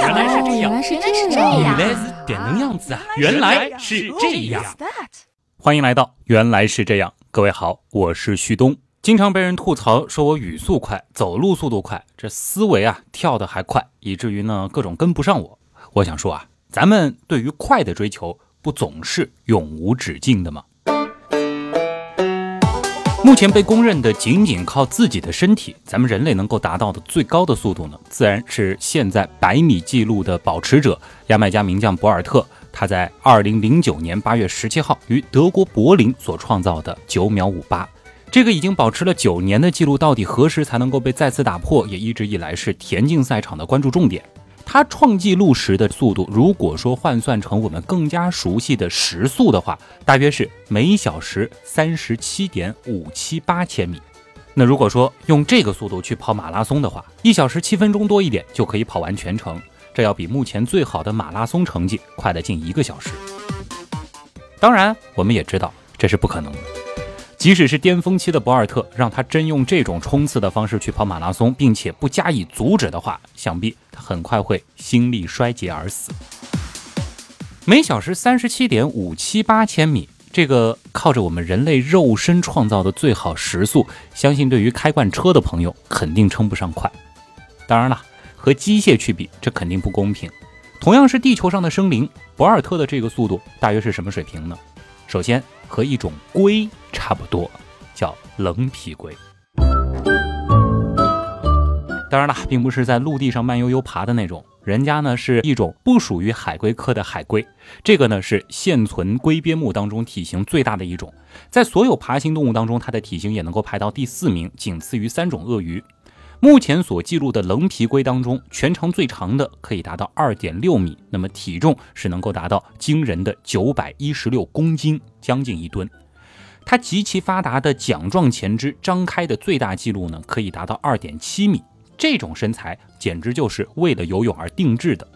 原来是这样，原来是这样，原来是这能样子啊！原来是这样。欢迎来到原来是这样，各位好，我是旭东。经常被人吐槽说我语速快，走路速度快，这思维啊跳得还快，以至于呢各种跟不上我。我想说啊，咱们对于快的追求不总是永无止境的吗？目前被公认的仅仅靠自己的身体，咱们人类能够达到的最高的速度呢，自然是现在百米纪录的保持者牙买加名将博尔特，他在二零零九年八月十七号于德国柏林所创造的九秒五八。这个已经保持了九年的记录，到底何时才能够被再次打破，也一直以来是田径赛场的关注重点。他创纪录时的速度，如果说换算成我们更加熟悉的时速的话，大约是每小时三十七点五七八千米。那如果说用这个速度去跑马拉松的话，一小时七分钟多一点就可以跑完全程，这要比目前最好的马拉松成绩快了近一个小时。当然，我们也知道这是不可能的。即使是巅峰期的博尔特，让他真用这种冲刺的方式去跑马拉松，并且不加以阻止的话，想必他很快会心力衰竭而死。每小时三十七点五七八千米，这个靠着我们人类肉身创造的最好时速，相信对于开惯车的朋友肯定称不上快。当然了，和机械去比，这肯定不公平。同样是地球上的生灵，博尔特的这个速度大约是什么水平呢？首先。和一种龟差不多，叫棱皮龟。当然了，并不是在陆地上慢悠悠爬的那种，人家呢是一种不属于海龟科的海龟。这个呢是现存龟鳖目当中体型最大的一种，在所有爬行动物当中，它的体型也能够排到第四名，仅次于三种鳄鱼。目前所记录的棱皮龟当中，全长最长的可以达到二点六米，那么体重是能够达到惊人的九百一十六公斤，将近一吨。它极其发达的桨状前肢张开的最大记录呢，可以达到二点七米。这种身材简直就是为了游泳而定制的。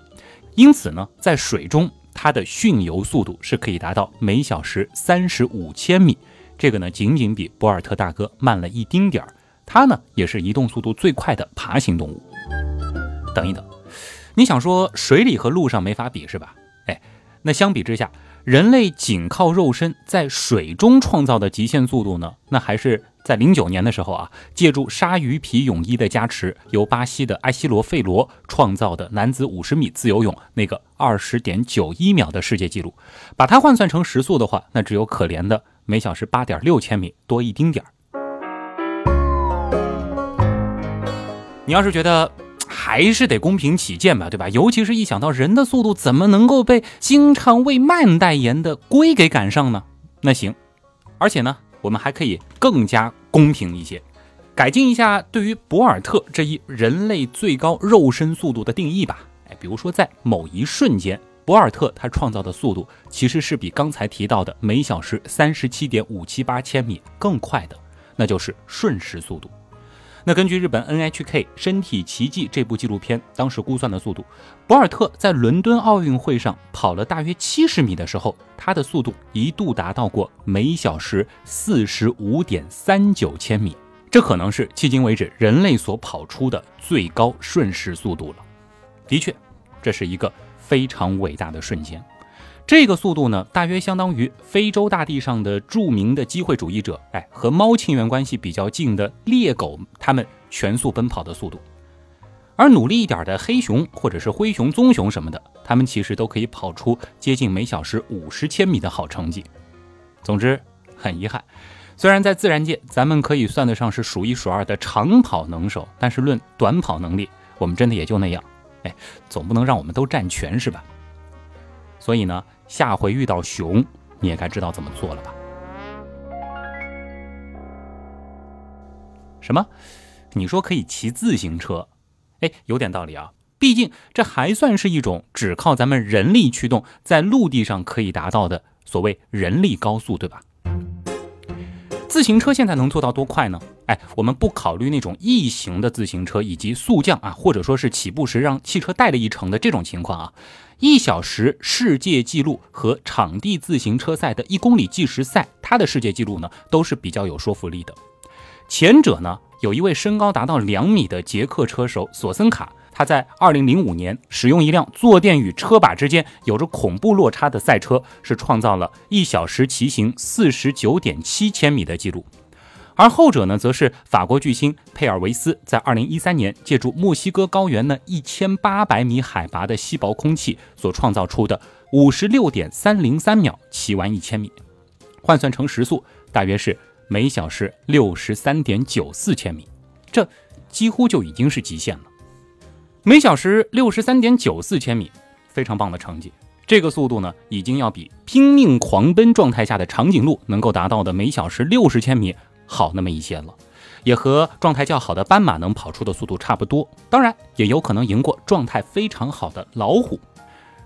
因此呢，在水中它的迅游速度是可以达到每小时三十五千米，这个呢仅仅比博尔特大哥慢了一丁点儿。它呢也是移动速度最快的爬行动物。等一等，你想说水里和陆上没法比是吧？哎，那相比之下，人类仅靠肉身在水中创造的极限速度呢？那还是在零九年的时候啊，借助鲨鱼皮泳衣的加持，由巴西的埃西罗费罗创造的男子五十米自由泳那个二十点九一秒的世界纪录。把它换算成时速的话，那只有可怜的每小时八点六千米多一丁点儿。你要是觉得 还是得公平起见吧，对吧？尤其是一想到人的速度怎么能够被经常为慢代言的龟给赶上呢？那行，而且呢，我们还可以更加公平一些，改进一下对于博尔特这一人类最高肉身速度的定义吧。哎，比如说在某一瞬间，博尔特他创造的速度其实是比刚才提到的每小时三十七点五七八千米更快的，那就是瞬时速度。那根据日本 NHK《身体奇迹》这部纪录片当时估算的速度，博尔特在伦敦奥运会上跑了大约七十米的时候，他的速度一度达到过每小时四十五点三九千米，这可能是迄今为止人类所跑出的最高瞬时速度了。的确，这是一个非常伟大的瞬间。这个速度呢，大约相当于非洲大地上的著名的机会主义者，哎，和猫亲缘关系比较近的猎狗，它们全速奔跑的速度。而努力一点的黑熊或者是灰熊、棕熊什么的，它们其实都可以跑出接近每小时五十千米的好成绩。总之，很遗憾，虽然在自然界咱们可以算得上是数一数二的长跑能手，但是论短跑能力，我们真的也就那样。哎，总不能让我们都占全是吧？所以呢。下回遇到熊，你也该知道怎么做了吧？什么？你说可以骑自行车？哎，有点道理啊。毕竟这还算是一种只靠咱们人力驱动，在陆地上可以达到的所谓人力高速，对吧？自行车现在能做到多快呢？哎，我们不考虑那种异形的自行车以及速降啊，或者说是起步时让汽车带了一程的这种情况啊。一小时世界纪录和场地自行车赛的一公里计时赛，它的世界纪录呢都是比较有说服力的。前者呢，有一位身高达到两米的捷克车手索森卡，他在2005年使用一辆坐垫与车把之间有着恐怖落差的赛车，是创造了一小时骑行49.7千米的记录。而后者呢，则是法国巨星佩尔维斯在2013年借助墨西哥高原呢1800米海拔的稀薄空气所创造出的56.303秒骑完1000米，换算成时速大约是每小时63.94千米，这几乎就已经是极限了。每小时63.94千米，非常棒的成绩。这个速度呢，已经要比拼命狂奔状态下的长颈鹿能够达到的每小时60千米。好那么一些了，也和状态较好的斑马能跑出的速度差不多，当然也有可能赢过状态非常好的老虎。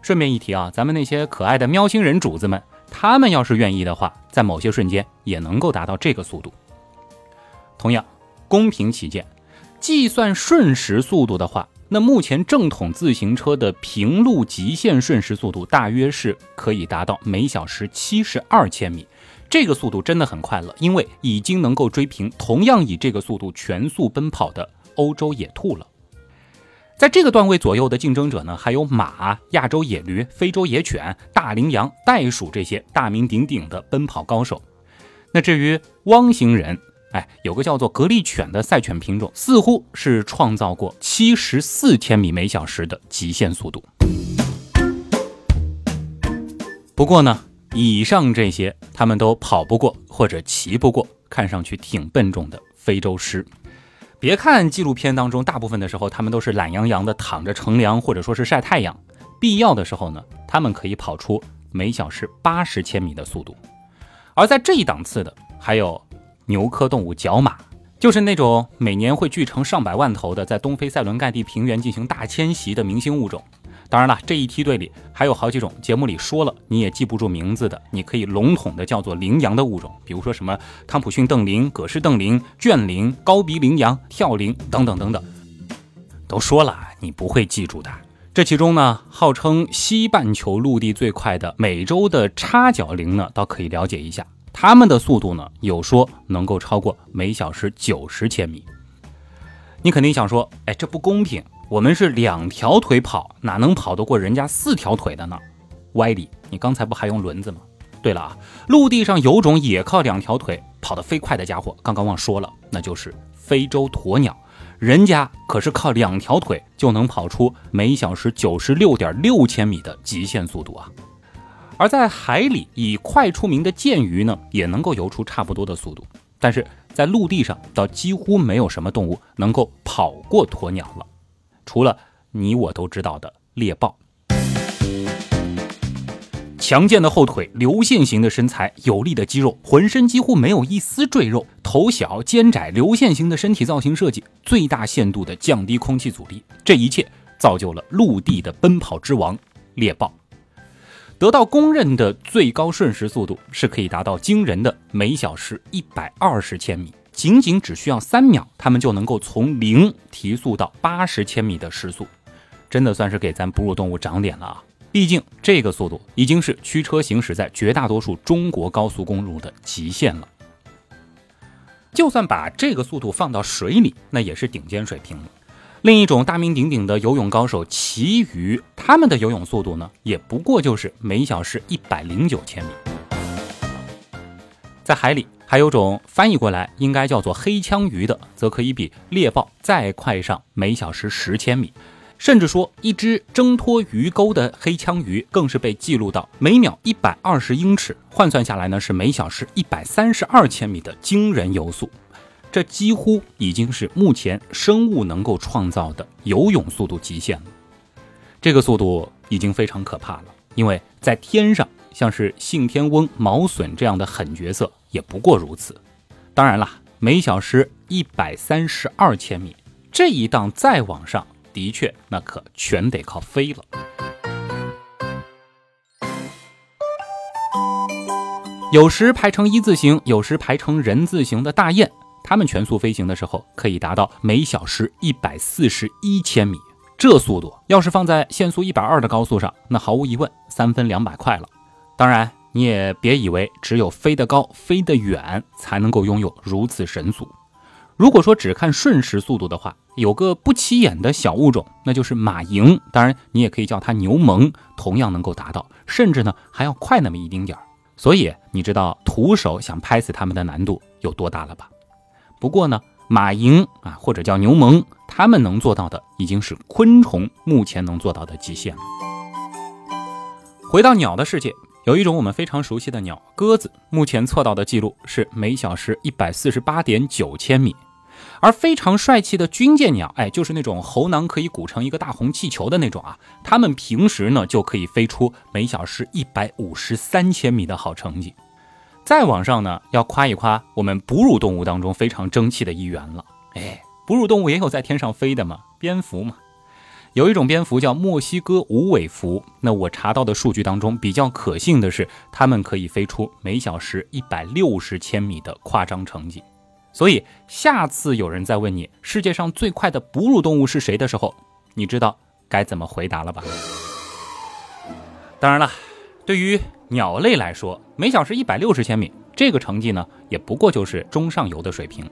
顺便一提啊，咱们那些可爱的喵星人主子们，他们要是愿意的话，在某些瞬间也能够达到这个速度。同样，公平起见，计算瞬时速度的话，那目前正统自行车的平路极限瞬时速度大约是可以达到每小时七十二千米。这个速度真的很快了，因为已经能够追平同样以这个速度全速奔跑的欧洲野兔了。在这个段位左右的竞争者呢，还有马、亚洲野驴、非洲野犬、大羚羊、袋鼠这些大名鼎鼎的奔跑高手。那至于汪星人，哎，有个叫做格力犬的赛犬品种，似乎是创造过七十四千米每小时的极限速度。不过呢。以上这些，他们都跑不过或者骑不过，看上去挺笨重的非洲狮。别看纪录片当中大部分的时候，他们都是懒洋洋的躺着乘凉或者说是晒太阳，必要的时候呢，他们可以跑出每小时八十千米的速度。而在这一档次的，还有牛科动物角马，就是那种每年会聚成上百万头的，在东非塞伦盖蒂平原进行大迁徙的明星物种。当然了，这一梯队里还有好几种节目里说了你也记不住名字的，你可以笼统的叫做羚羊的物种，比如说什么康普逊瞪羚、葛氏瞪羚、卷羚、高鼻羚羊、跳羚等等等等。都说了你不会记住的。这其中呢，号称西半球陆地最快的美洲的叉角羚呢，倒可以了解一下，它们的速度呢，有说能够超过每小时九十千米。你肯定想说，哎，这不公平。我们是两条腿跑，哪能跑得过人家四条腿的呢？歪理，你刚才不还用轮子吗？对了啊，陆地上有种也靠两条腿跑得飞快的家伙，刚刚忘说了，那就是非洲鸵鸟，人家可是靠两条腿就能跑出每小时九十六点六千米的极限速度啊！而在海里以快出名的剑鱼呢，也能够游出差不多的速度，但是在陆地上倒几乎没有什么动物能够跑过鸵鸟了。除了你我都知道的猎豹，强健的后腿，流线型的身材，有力的肌肉，浑身几乎没有一丝赘肉，头小肩窄，流线型的身体造型设计，最大限度的降低空气阻力，这一切造就了陆地的奔跑之王猎豹，得到公认的最高瞬时速度是可以达到惊人的每小时一百二十千米。仅仅只需要三秒，他们就能够从零提速到八十千米的时速，真的算是给咱哺乳动物长脸了啊！毕竟这个速度已经是驱车行驶在绝大多数中国高速公路的极限了。就算把这个速度放到水里，那也是顶尖水平了。另一种大名鼎鼎的游泳高手旗鱼，他们的游泳速度呢，也不过就是每小时一百零九千米，在海里。还有种翻译过来应该叫做黑枪鱼的，则可以比猎豹再快上每小时十千米，甚至说一只挣脱鱼钩的黑枪鱼更是被记录到每秒一百二十英尺，换算下来呢是每小时一百三十二千米的惊人游速，这几乎已经是目前生物能够创造的游泳速度极限了。这个速度已经非常可怕了，因为在天上。像是信天翁、毛隼这样的狠角色也不过如此。当然了，每小时一百三十二千米这一档再往上，的确那可全得靠飞了。有时排成一字形，有时排成人字形的大雁，它们全速飞行的时候可以达到每小时一百四十一千米。这速度要是放在限速一百二的高速上，那毫无疑问三分两百块了。当然，你也别以为只有飞得高、飞得远才能够拥有如此神速。如果说只看瞬时速度的话，有个不起眼的小物种，那就是马蝇。当然，你也可以叫它牛虻，同样能够达到，甚至呢还要快那么一丁点儿。所以你知道徒手想拍死它们的难度有多大了吧？不过呢，马蝇啊，或者叫牛虻，它们能做到的已经是昆虫目前能做到的极限了。回到鸟的世界。有一种我们非常熟悉的鸟——鸽子，目前测到的记录是每小时一百四十八点九千米。而非常帅气的军舰鸟，哎，就是那种喉囊可以鼓成一个大红气球的那种啊，它们平时呢就可以飞出每小时一百五十三千米的好成绩。再往上呢，要夸一夸我们哺乳动物当中非常争气的一员了。哎，哺乳动物也有在天上飞的嘛，蝙蝠嘛。有一种蝙蝠叫墨西哥无尾蝠，那我查到的数据当中比较可信的是，它们可以飞出每小时一百六十千米的夸张成绩。所以下次有人再问你世界上最快的哺乳动物是谁的时候，你知道该怎么回答了吧？当然了，对于鸟类来说，每小时一百六十千米这个成绩呢，也不过就是中上游的水平。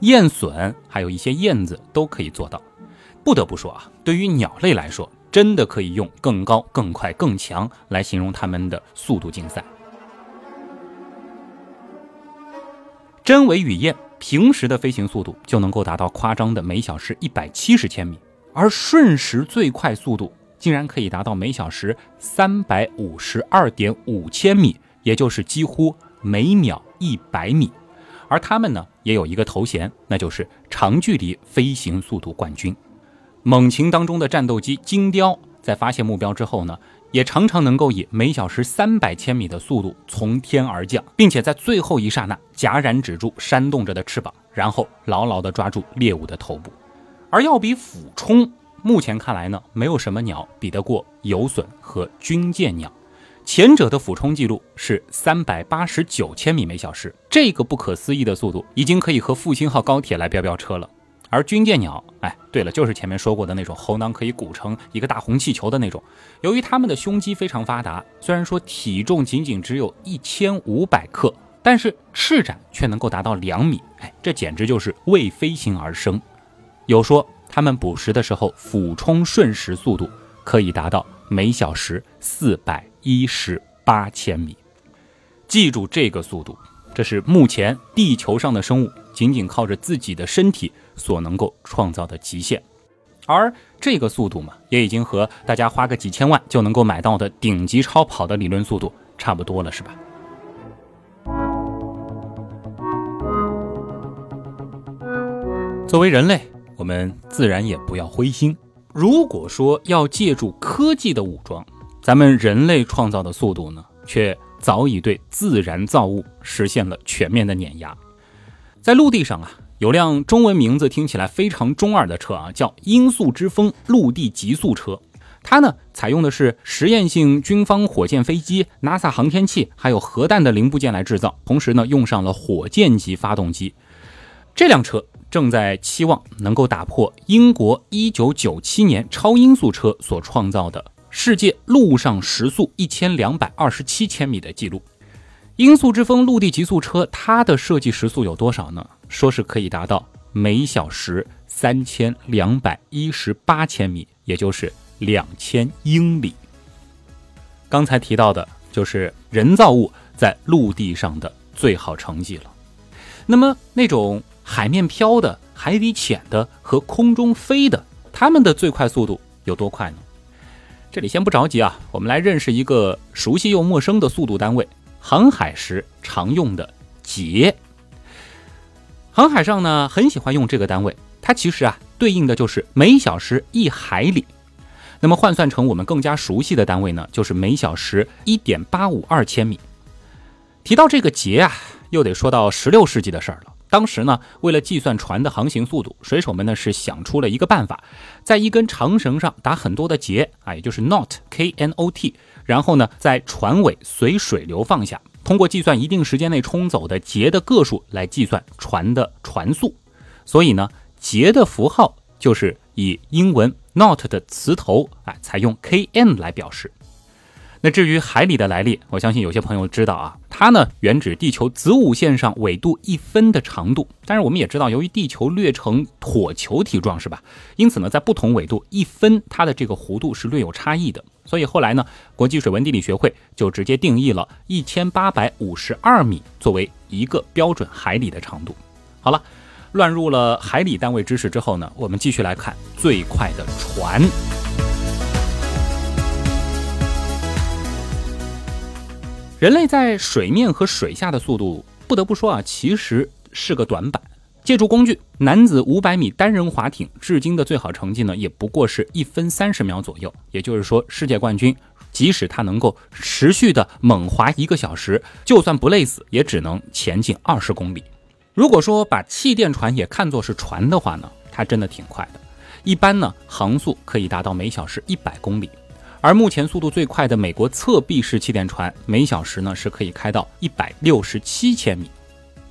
燕隼还有一些燕子都可以做到。不得不说啊，对于鸟类来说，真的可以用更高、更快、更强来形容它们的速度竞赛。真尾与雁平时的飞行速度就能够达到夸张的每小时一百七十千米，而瞬时最快速度竟然可以达到每小时三百五十二点五千米，也就是几乎每秒一百米。而它们呢，也有一个头衔，那就是长距离飞行速度冠军。猛禽当中的战斗机金雕，在发现目标之后呢，也常常能够以每小时三百千米的速度从天而降，并且在最后一刹那戛然止住扇动着的翅膀，然后牢牢地抓住猎物的头部。而要比俯冲，目前看来呢，没有什么鸟比得过游隼和军舰鸟。前者的俯冲记录是三百八十九千米每小时，这个不可思议的速度，已经可以和复兴号高铁来飙飙车了。而军舰鸟，哎，对了，就是前面说过的那种喉囊可以鼓成一个大红气球的那种。由于它们的胸肌非常发达，虽然说体重仅仅只有一千五百克，但是翅展却能够达到两米，哎，这简直就是为飞行而生。有说它们捕食的时候，俯冲瞬时速度可以达到每小时四百一十八千米。记住这个速度，这是目前地球上的生物仅仅靠着自己的身体。所能够创造的极限，而这个速度嘛，也已经和大家花个几千万就能够买到的顶级超跑的理论速度差不多了，是吧？作为人类，我们自然也不要灰心。如果说要借助科技的武装，咱们人类创造的速度呢，却早已对自然造物实现了全面的碾压。在陆地上啊。有辆中文名字听起来非常中二的车啊，叫“音速之风”陆地极速车。它呢，采用的是实验性军方火箭飞机、NASA 航天器还有核弹的零部件来制造，同时呢，用上了火箭级发动机。这辆车正在期望能够打破英国1997年超音速车所创造的世界陆上时速1227千米的记录。音速之风陆地极速车，它的设计时速有多少呢？说是可以达到每小时三千两百一十八千米，也就是两千英里。刚才提到的就是人造物在陆地上的最好成绩了。那么那种海面飘的、海底潜的和空中飞的，它们的最快速度有多快呢？这里先不着急啊，我们来认识一个熟悉又陌生的速度单位。航海时常用的节，航海上呢很喜欢用这个单位，它其实啊对应的就是每小时一海里，那么换算成我们更加熟悉的单位呢，就是每小时一点八五二千米。提到这个节啊，又得说到十六世纪的事儿了。当时呢，为了计算船的航行速度，水手们呢是想出了一个办法，在一根长绳上打很多的结啊，也就是 knot，k n o t。然后呢，在船尾随水流放下，通过计算一定时间内冲走的结的个数来计算船的船速。所以呢，结的符号就是以英文 not 的词头啊，采用 kn 来表示。那至于海里的来历，我相信有些朋友知道啊，它呢原指地球子午线上纬度一分的长度。但是我们也知道，由于地球略呈椭球体状，是吧？因此呢，在不同纬度一分，它的这个弧度是略有差异的。所以后来呢，国际水文地理学会就直接定义了一千八百五十二米作为一个标准海里的长度。好了，乱入了海里单位知识之后呢，我们继续来看最快的船。人类在水面和水下的速度，不得不说啊，其实是个短板。借助工具，男子五百米单人划艇至今的最好成绩呢，也不过是一分三十秒左右。也就是说，世界冠军即使他能够持续的猛划一个小时，就算不累死，也只能前进二十公里。如果说把气垫船也看作是船的话呢，它真的挺快的，一般呢航速可以达到每小时一百公里。而目前速度最快的美国侧壁式气垫船，每小时呢是可以开到一百六十七千米。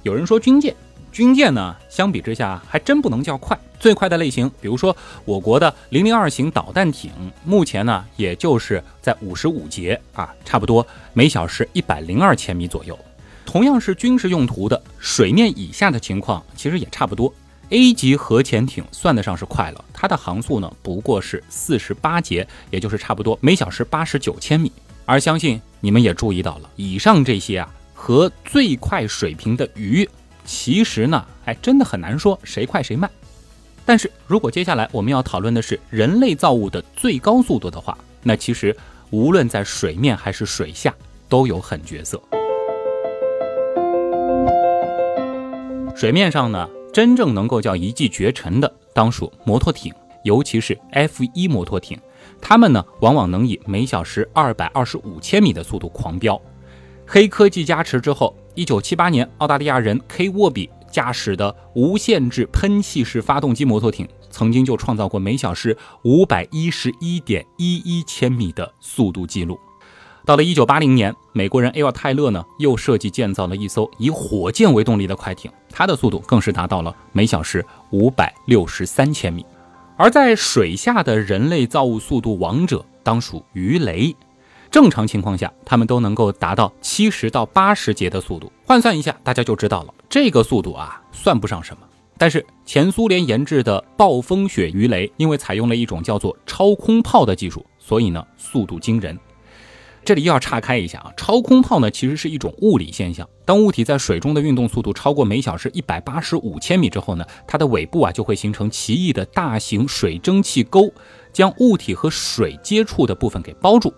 有人说军舰，军舰呢相比之下还真不能叫快。最快的类型，比如说我国的零零二型导弹艇，目前呢也就是在五十五节啊，差不多每小时一百零二千米左右。同样是军事用途的，水面以下的情况其实也差不多。A 级核潜艇算得上是快了，它的航速呢不过是四十八节，也就是差不多每小时八十九千米。而相信你们也注意到了，以上这些啊和最快水平的鱼，其实呢还真的很难说谁快谁慢。但是如果接下来我们要讨论的是人类造物的最高速度的话，那其实无论在水面还是水下都有狠角色。水面上呢？真正能够叫一骑绝尘的，当属摩托艇，尤其是 F 一摩托艇，它们呢往往能以每小时二百二十五千米的速度狂飙。黑科技加持之后，一九七八年，澳大利亚人 K 沃比驾驶的无限制喷气式发动机摩托艇，曾经就创造过每小时五百一十一点一一千米的速度记录。到了一九八零年，美国人埃尔泰勒呢又设计建造了一艘以火箭为动力的快艇，它的速度更是达到了每小时五百六十三千米。而在水下的人类造物速度王者当属鱼雷，正常情况下，它们都能够达到七十到八十节的速度。换算一下，大家就知道了，这个速度啊算不上什么。但是前苏联研制的暴风雪鱼雷，因为采用了一种叫做超空炮的技术，所以呢速度惊人。这里又要岔开一下啊，超空炮呢其实是一种物理现象。当物体在水中的运动速度超过每小时一百八十五千米之后呢，它的尾部啊就会形成奇异的大型水蒸气沟，将物体和水接触的部分给包住。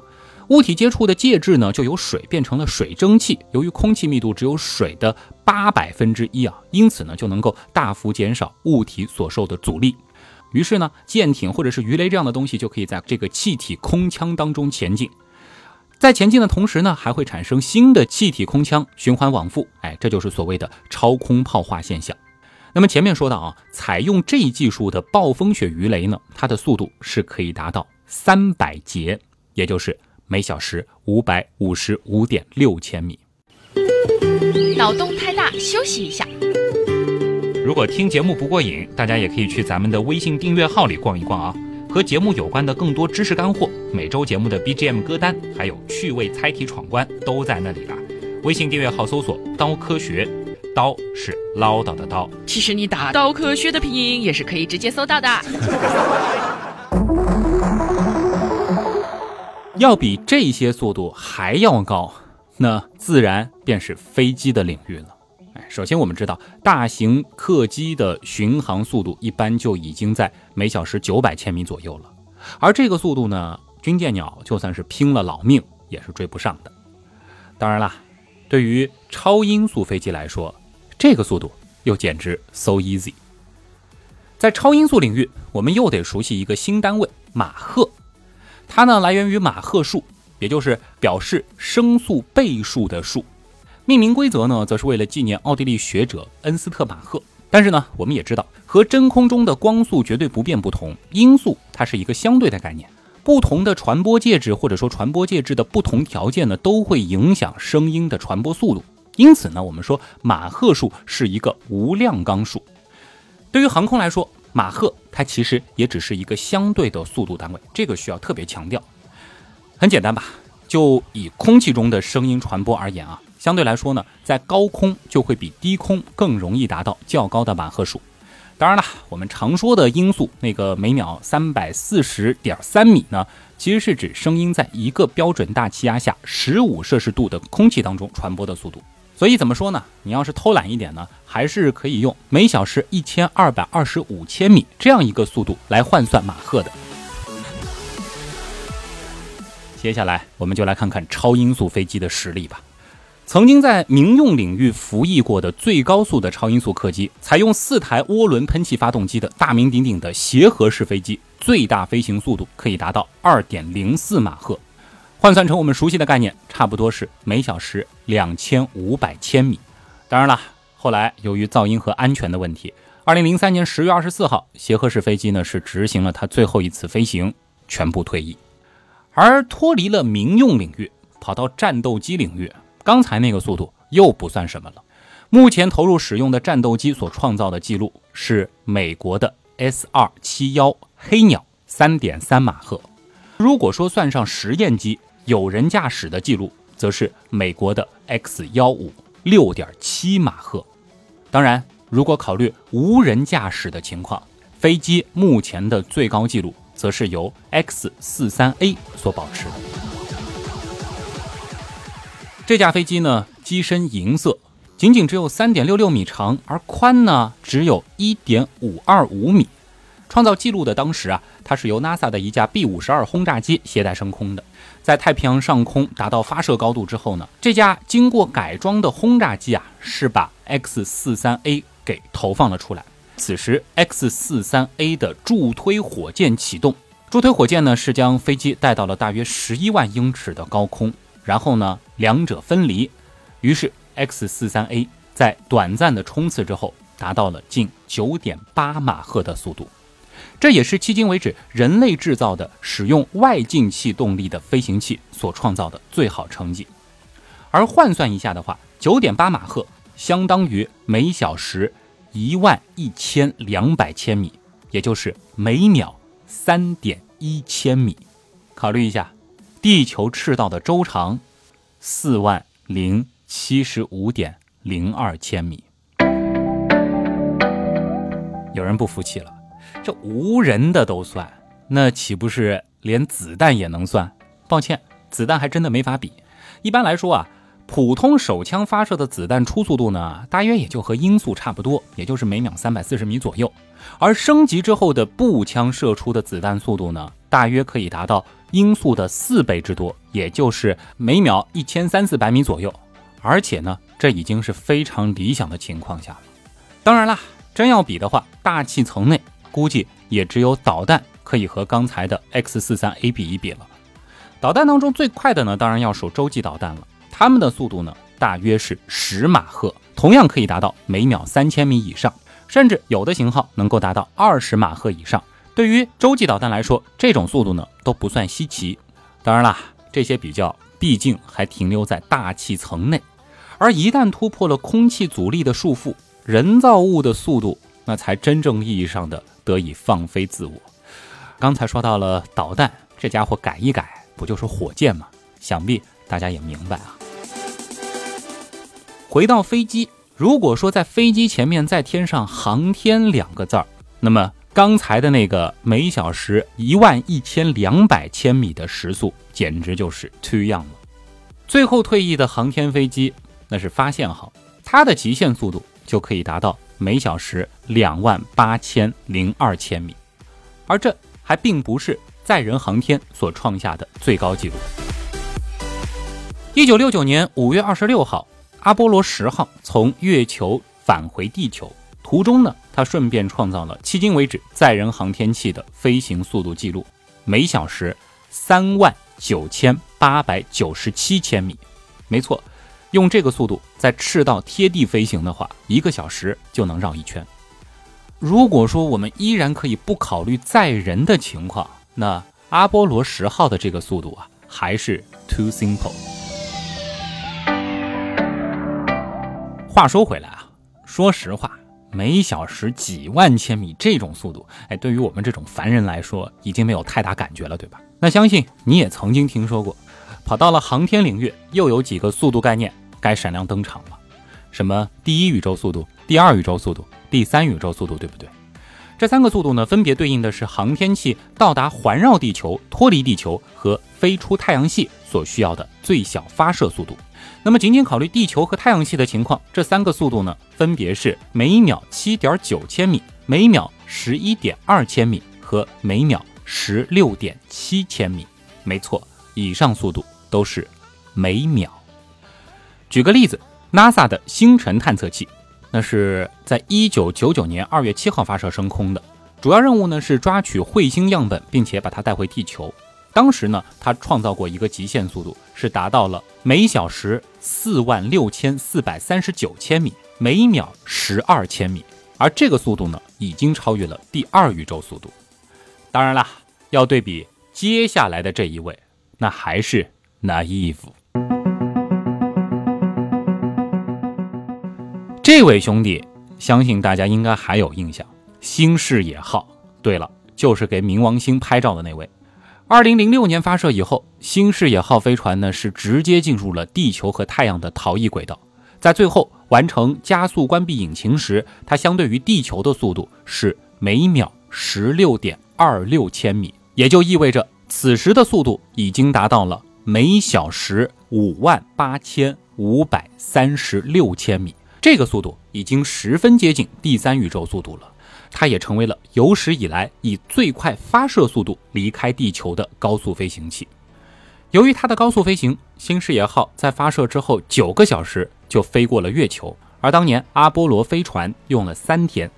物体接触的介质呢就由水变成了水蒸气。由于空气密度只有水的八百分之一啊，因此呢就能够大幅减少物体所受的阻力。于是呢，舰艇或者是鱼雷这样的东西就可以在这个气体空腔当中前进。在前进的同时呢，还会产生新的气体空腔循环往复，哎，这就是所谓的超空泡化现象。那么前面说到啊，采用这一技术的暴风雪鱼雷呢，它的速度是可以达到三百节，也就是每小时五百五十五点六千米。脑洞太大，休息一下。如果听节目不过瘾，大家也可以去咱们的微信订阅号里逛一逛啊。和节目有关的更多知识干货，每周节目的 BGM 歌单，还有趣味猜题闯关都在那里了。微信订阅号搜索“刀科学”，刀是唠叨的刀。其实你打“刀科学”的拼音也是可以直接搜到的。要比这些速度还要高，那自然便是飞机的领域了。首先，我们知道大型客机的巡航速度一般就已经在每小时九百千米左右了，而这个速度呢，军舰鸟就算是拼了老命也是追不上的。当然啦，对于超音速飞机来说，这个速度又简直 so easy。在超音速领域，我们又得熟悉一个新单位马赫，它呢来源于马赫数，也就是表示声速倍数的数。命名规则呢，则是为了纪念奥地利学者恩斯特·马赫。但是呢，我们也知道，和真空中的光速绝对不变不同，音速它是一个相对的概念。不同的传播介质或者说传播介质的不同条件呢，都会影响声音的传播速度。因此呢，我们说马赫数是一个无量纲数。对于航空来说，马赫它其实也只是一个相对的速度单位，这个需要特别强调。很简单吧？就以空气中的声音传播而言啊，相对来说呢，在高空就会比低空更容易达到较高的马赫数。当然了，我们常说的音速那个每秒三百四十点三米呢，其实是指声音在一个标准大气压下十五摄氏度的空气当中传播的速度。所以怎么说呢？你要是偷懒一点呢，还是可以用每小时一千二百二十五千米这样一个速度来换算马赫的。接下来，我们就来看看超音速飞机的实力吧。曾经在民用领域服役过的最高速的超音速客机，采用四台涡轮喷气发动机的大名鼎鼎的协和式飞机，最大飞行速度可以达到二点零四马赫，换算成我们熟悉的概念，差不多是每小时两千五百千米。当然了，后来由于噪音和安全的问题，二零零三年十月二十四号，协和式飞机呢是执行了它最后一次飞行，全部退役。而脱离了民用领域，跑到战斗机领域。刚才那个速度又不算什么了。目前投入使用的战斗机所创造的记录是美国的 S 二七幺黑鸟，三点三马赫。如果说算上实验机有人驾驶的记录，则是美国的 X 幺五，六点七马赫。当然，如果考虑无人驾驶的情况，飞机目前的最高纪录则是由 X 四三 A 所保持的。这架飞机呢，机身银色，仅仅只有三点六六米长，而宽呢只有一点五二五米。创造记录的当时啊，它是由 NASA 的一架 B 五十二轰炸机携带升空的。在太平洋上空达到发射高度之后呢，这架经过改装的轰炸机啊，是把 X 四三 A 给投放了出来。此时，X 四三 A 的助推火箭启动，助推火箭呢是将飞机带到了大约十一万英尺的高空。然后呢，两者分离，于是 X 四三 A 在短暂的冲刺之后，达到了近九点八马赫的速度，这也是迄今为止人类制造的使用外进气动力的飞行器所创造的最好成绩。而换算一下的话，九点八马赫相当于每小时一万一千两百千米，也就是每秒三点一千米。考虑一下。地球赤道的周长四万零七十五点零二千米。有人不服气了，这无人的都算，那岂不是连子弹也能算？抱歉，子弹还真的没法比。一般来说啊，普通手枪发射的子弹初速度呢，大约也就和音速差不多，也就是每秒三百四十米左右。而升级之后的步枪射出的子弹速度呢，大约可以达到。音速的四倍之多，也就是每秒一千三四百米左右，而且呢，这已经是非常理想的情况下了。当然啦，真要比的话，大气层内估计也只有导弹可以和刚才的 X 四三 A 比一比了。导弹当中最快的呢，当然要数洲际导弹了，它们的速度呢，大约是十马赫，同样可以达到每秒三千米以上，甚至有的型号能够达到二十马赫以上。对于洲际导弹来说，这种速度呢都不算稀奇。当然啦，这些比较毕竟还停留在大气层内，而一旦突破了空气阻力的束缚，人造物的速度那才真正意义上的得以放飞自我。刚才说到了导弹，这家伙改一改，不就是火箭吗？想必大家也明白啊。回到飞机，如果说在飞机前面再添上“航天”两个字儿，那么。刚才的那个每小时一万一千两百千米的时速，简直就是 too young 了。最后退役的航天飞机，那是发现号，它的极限速度就可以达到每小时两万八千零二千米，而这还并不是载人航天所创下的最高纪录。一九六九年五月二十六号，阿波罗十号从月球返回地球。途中呢，他顺便创造了迄今为止载人航天器的飞行速度记录，每小时三万九千八百九十七千米。没错，用这个速度在赤道贴地飞行的话，一个小时就能绕一圈。如果说我们依然可以不考虑载人的情况，那阿波罗十号的这个速度啊，还是 too simple。话说回来啊，说实话。每小时几万千米这种速度，哎，对于我们这种凡人来说，已经没有太大感觉了，对吧？那相信你也曾经听说过，跑到了航天领域，又有几个速度概念该闪亮登场了。什么第一宇宙速度、第二宇宙速度、第三宇宙速度，对不对？这三个速度呢，分别对应的是航天器到达环绕地球、脱离地球和飞出太阳系所需要的最小发射速度。那么，仅仅考虑地球和太阳系的情况，这三个速度呢，分别是每秒七点九千米、每秒十一点二千米和每秒十六点七千米。没错，以上速度都是每秒。举个例子。NASA 的星辰探测器，那是在一九九九年二月七号发射升空的。主要任务呢是抓取彗星样本，并且把它带回地球。当时呢，他创造过一个极限速度，是达到了每小时四万六千四百三十九千米，每秒十二千米。而这个速度呢，已经超越了第二宇宙速度。当然啦，要对比接下来的这一位，那还是 naive。这位兄弟，相信大家应该还有印象，新视野号。对了，就是给冥王星拍照的那位。二零零六年发射以后，新视野号飞船呢是直接进入了地球和太阳的逃逸轨道。在最后完成加速关闭引擎时，它相对于地球的速度是每秒十六点二六千米，也就意味着此时的速度已经达到了每小时五万八千五百三十六千米。这个速度已经十分接近第三宇宙速度了，它也成为了有史以来以最快发射速度离开地球的高速飞行器。由于它的高速飞行，新视野号在发射之后九个小时就飞过了月球，而当年阿波罗飞船用了三天。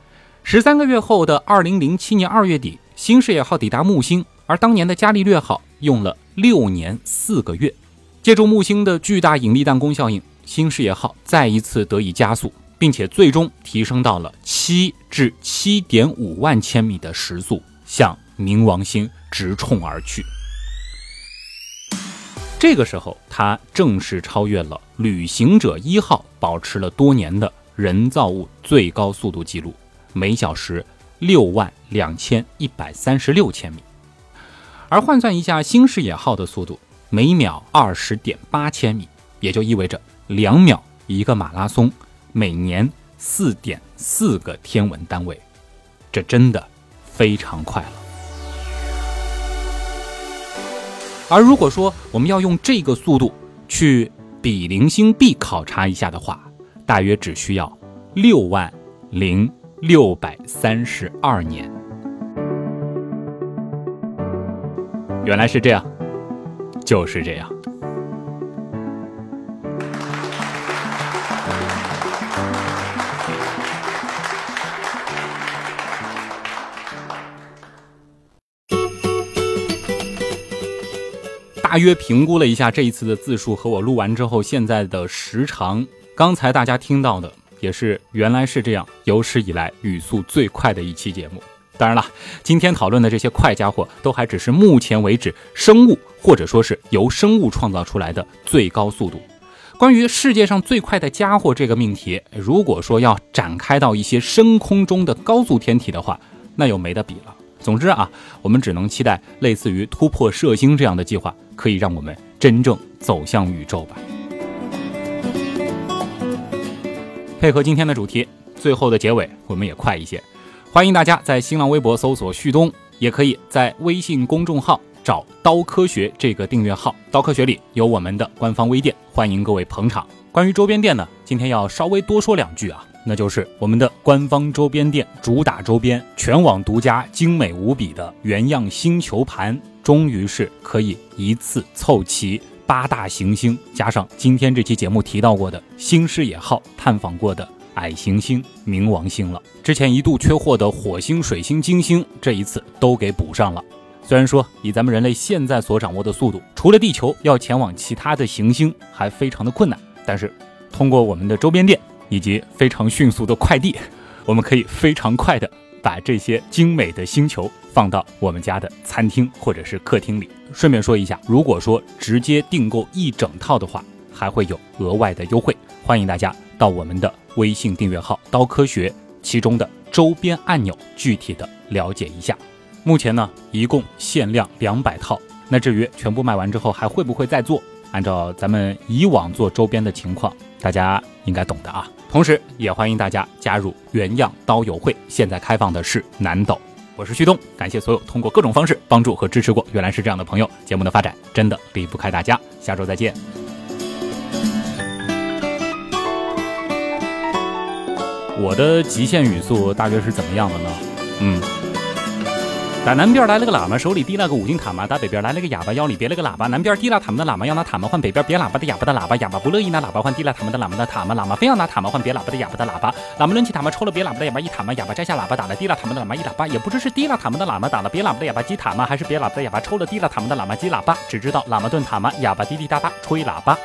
十三个月后的二零零七年二月底，新视野号抵达木星，而当年的伽利略号用了六年四个月。借助木星的巨大引力弹弓效应。新视野号再一次得以加速，并且最终提升到了七至七点五万千米的时速，向冥王星直冲而去。这个时候，它正式超越了旅行者一号保持了多年的人造物最高速度记录，每小时六万两千一百三十六千米。而换算一下新视野号的速度，每秒二十点八千米，也就意味着。两秒一个马拉松，每年四点四个天文单位，这真的非常快了。而如果说我们要用这个速度去比邻星 B 考察一下的话，大约只需要六万零六百三十二年。原来是这样，就是这样。大约评估了一下这一次的字数和我录完之后现在的时长，刚才大家听到的也是原来是这样有史以来语速最快的一期节目。当然了，今天讨论的这些快家伙都还只是目前为止生物或者说是由生物创造出来的最高速度。关于世界上最快的家伙这个命题，如果说要展开到一些深空中的高速天体的话，那又没得比了。总之啊，我们只能期待类似于突破射星这样的计划。可以让我们真正走向宇宙吧。配合今天的主题，最后的结尾我们也快一些。欢迎大家在新浪微博搜索“旭东”，也可以在微信公众号找“刀科学”这个订阅号，“刀科学”里有我们的官方微店，欢迎各位捧场。关于周边店呢，今天要稍微多说两句啊，那就是我们的官方周边店主打周边，全网独家、精美无比的原样星球盘。终于是可以一次凑齐八大行星，加上今天这期节目提到过的星视野号探访过的矮行星冥王星了。之前一度缺货的火星、水星、金星，这一次都给补上了。虽然说以咱们人类现在所掌握的速度，除了地球要前往其他的行星还非常的困难，但是通过我们的周边店以及非常迅速的快递，我们可以非常快的。把这些精美的星球放到我们家的餐厅或者是客厅里。顺便说一下，如果说直接订购一整套的话，还会有额外的优惠。欢迎大家到我们的微信订阅号“刀科学”其中的周边按钮具体的了解一下。目前呢，一共限量两百套。那至于全部卖完之后还会不会再做，按照咱们以往做周边的情况，大家应该懂的啊。同时，也欢迎大家加入原样刀友会，现在开放的是南斗。我是旭东，感谢所有通过各种方式帮助和支持过原来是这样的朋友。节目的发展真的离不开大家，下周再见。我的极限语速大约是怎么样的呢？嗯。打南边来了个喇嘛，手里提了个五斤塔嘛；打北边来了个哑巴，腰里别了个喇叭。南边提了塔嘛的喇嘛，要拿塔嘛换北边别喇叭的哑巴的喇叭。哑巴不乐意拿喇叭换提了塔嘛的喇嘛的塔嘛，喇嘛非要拿塔嘛换别喇叭的哑巴的喇叭。喇嘛抡起塔嘛抽了别喇叭的哑巴一塔嘛，哑巴摘下喇叭打了提了塔嘛的喇嘛一喇叭。也不知是提了塔嘛的喇嘛打了别喇叭的哑巴击塔嘛，还是别喇叭的哑巴抽了提了塔嘛的喇嘛击喇叭。只知道喇嘛炖塔嘛，哑巴滴滴答答吹喇叭。